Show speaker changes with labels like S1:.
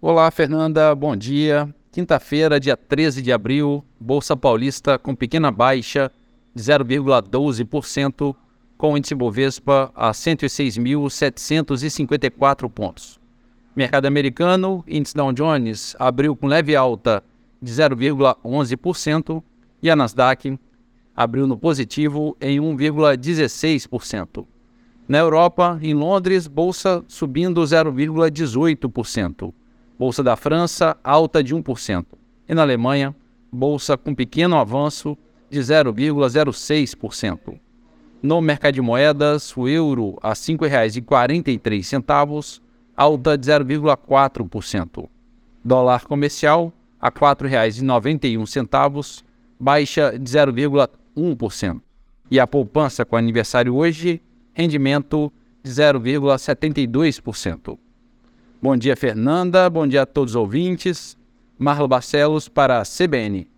S1: Olá, Fernanda, bom dia. Quinta-feira, dia 13 de abril, Bolsa Paulista com pequena baixa de 0,12%, com o índice Bovespa a 106.754 pontos. Mercado americano, índice Dow Jones abriu com leve alta de 0,11% e a Nasdaq abriu no positivo em 1,16%. Na Europa, em Londres, bolsa subindo 0,18%. Bolsa da França, alta de 1%. E na Alemanha, bolsa com pequeno avanço de 0,06%. No mercado de moedas, o euro a R$ 5,43, alta de 0,4%. Dólar comercial a R$ 4,91, baixa de 0,1%. E a poupança com aniversário hoje, rendimento de 0,72%. Bom dia, Fernanda. Bom dia a todos os ouvintes. Marlo Barcelos para a CBN.